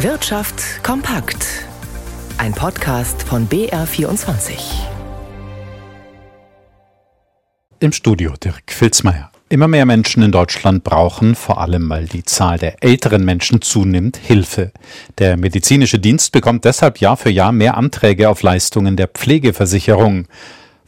Wirtschaft kompakt. Ein Podcast von BR24. Im Studio Dirk Filzmeier. Immer mehr Menschen in Deutschland brauchen, vor allem weil die Zahl der älteren Menschen zunimmt, Hilfe. Der medizinische Dienst bekommt deshalb Jahr für Jahr mehr Anträge auf Leistungen der Pflegeversicherung.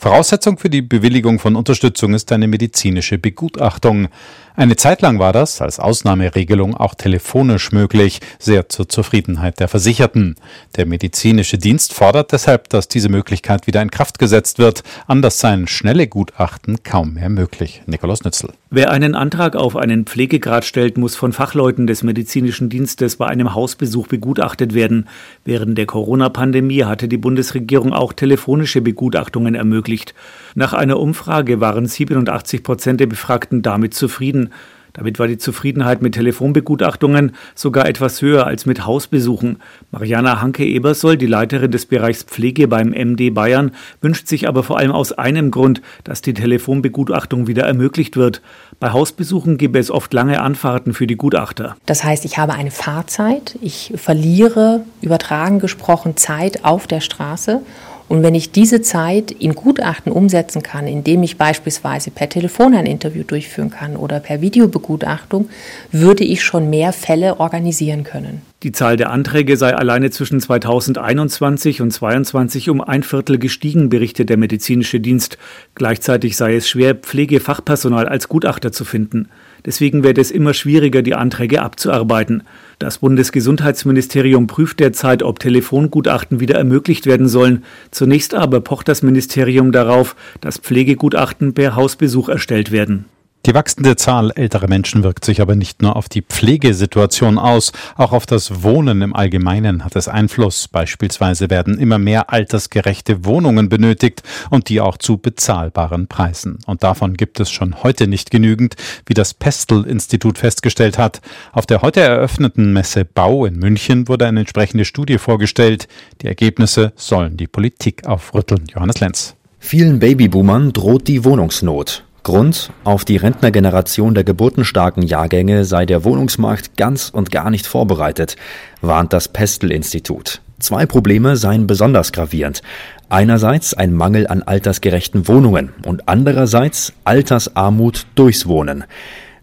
Voraussetzung für die Bewilligung von Unterstützung ist eine medizinische Begutachtung. Eine Zeit lang war das als Ausnahmeregelung auch telefonisch möglich, sehr zur Zufriedenheit der Versicherten. Der medizinische Dienst fordert deshalb, dass diese Möglichkeit wieder in Kraft gesetzt wird. Anders seien schnelle Gutachten kaum mehr möglich. Nikolaus Nützel. Wer einen Antrag auf einen Pflegegrad stellt, muss von Fachleuten des medizinischen Dienstes bei einem Hausbesuch begutachtet werden. Während der Corona-Pandemie hatte die Bundesregierung auch telefonische Begutachtungen ermöglicht ermöglicht. Nach einer Umfrage waren 87 Prozent der Befragten damit zufrieden. Damit war die Zufriedenheit mit Telefonbegutachtungen sogar etwas höher als mit Hausbesuchen. Mariana Hanke-Ebersoll, die Leiterin des Bereichs Pflege beim MD Bayern, wünscht sich aber vor allem aus einem Grund, dass die Telefonbegutachtung wieder ermöglicht wird. Bei Hausbesuchen gäbe es oft lange Anfahrten für die Gutachter. Das heißt, ich habe eine Fahrzeit, ich verliere, übertragen gesprochen, Zeit auf der Straße und wenn ich diese Zeit in Gutachten umsetzen kann, indem ich beispielsweise per Telefon ein Interview durchführen kann oder per Videobegutachtung, würde ich schon mehr Fälle organisieren können. Die Zahl der Anträge sei alleine zwischen 2021 und 2022 um ein Viertel gestiegen, berichtet der medizinische Dienst. Gleichzeitig sei es schwer, Pflegefachpersonal als Gutachter zu finden. Deswegen werde es immer schwieriger, die Anträge abzuarbeiten. Das Bundesgesundheitsministerium prüft derzeit, ob Telefongutachten wieder ermöglicht werden sollen. Zunächst aber pocht das Ministerium darauf, dass Pflegegutachten per Hausbesuch erstellt werden. Die wachsende Zahl älterer Menschen wirkt sich aber nicht nur auf die Pflegesituation aus, auch auf das Wohnen im Allgemeinen hat es Einfluss. Beispielsweise werden immer mehr altersgerechte Wohnungen benötigt und die auch zu bezahlbaren Preisen. Und davon gibt es schon heute nicht genügend, wie das Pestel-Institut festgestellt hat. Auf der heute eröffneten Messe Bau in München wurde eine entsprechende Studie vorgestellt. Die Ergebnisse sollen die Politik aufrütteln. Johannes Lenz. Vielen Babyboomern droht die Wohnungsnot. Grund, auf die Rentnergeneration der geburtenstarken Jahrgänge sei der Wohnungsmarkt ganz und gar nicht vorbereitet, warnt das Pestel-Institut. Zwei Probleme seien besonders gravierend. Einerseits ein Mangel an altersgerechten Wohnungen und andererseits Altersarmut durchs Wohnen.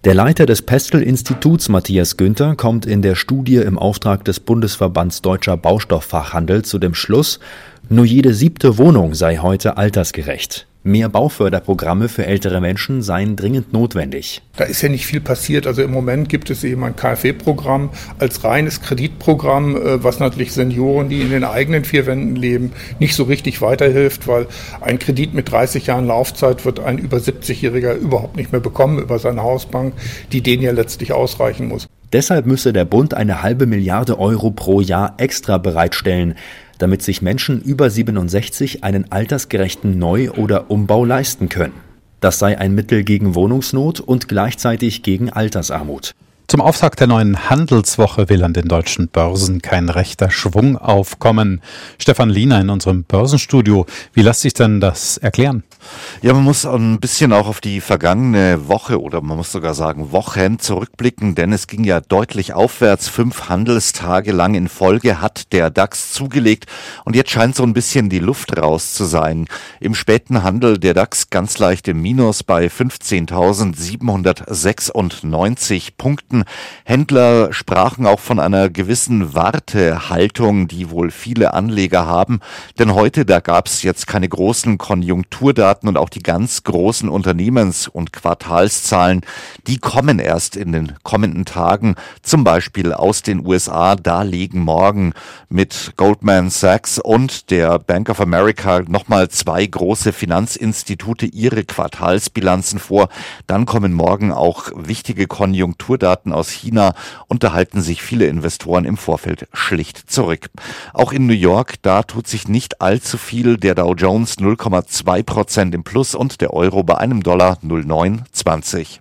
Der Leiter des Pestel-Instituts, Matthias Günther, kommt in der Studie im Auftrag des Bundesverbands Deutscher Baustofffachhandel zu dem Schluss, nur jede siebte Wohnung sei heute altersgerecht. Mehr Bauförderprogramme für ältere Menschen seien dringend notwendig. Da ist ja nicht viel passiert. Also im Moment gibt es eben ein KfW-Programm als reines Kreditprogramm, äh, was natürlich Senioren, die in den eigenen vier Wänden leben, nicht so richtig weiterhilft, weil ein Kredit mit 30 Jahren Laufzeit wird ein über 70-Jähriger überhaupt nicht mehr bekommen über seine Hausbank, die den ja letztlich ausreichen muss. Deshalb müsse der Bund eine halbe Milliarde Euro pro Jahr extra bereitstellen damit sich Menschen über 67 einen altersgerechten Neu- oder Umbau leisten können. Das sei ein Mittel gegen Wohnungsnot und gleichzeitig gegen Altersarmut. Zum Auftakt der neuen Handelswoche will an den deutschen Börsen kein rechter Schwung aufkommen. Stefan Liener in unserem Börsenstudio. Wie lässt sich denn das erklären? Ja, man muss ein bisschen auch auf die vergangene Woche oder man muss sogar sagen Wochen zurückblicken, denn es ging ja deutlich aufwärts. Fünf Handelstage lang in Folge hat der DAX zugelegt und jetzt scheint so ein bisschen die Luft raus zu sein. Im späten Handel der DAX ganz leicht im Minus bei 15.796 Punkten. Händler sprachen auch von einer gewissen Wartehaltung, die wohl viele Anleger haben, denn heute, da gab es jetzt keine großen Konjunkturdaten Monaten und auch die ganz großen Unternehmens- und Quartalszahlen, die kommen erst in den kommenden Tagen, zum Beispiel aus den USA. Da legen morgen mit Goldman Sachs und der Bank of America nochmal zwei große Finanzinstitute ihre Quartalsbilanzen vor. Dann kommen morgen auch wichtige Konjunkturdaten aus China und da halten sich viele Investoren im Vorfeld schlicht zurück. Auch in New York, da tut sich nicht allzu viel. Der Dow Jones 0,2 Prozent Prozent im Plus und der Euro bei einem Dollar 0,920.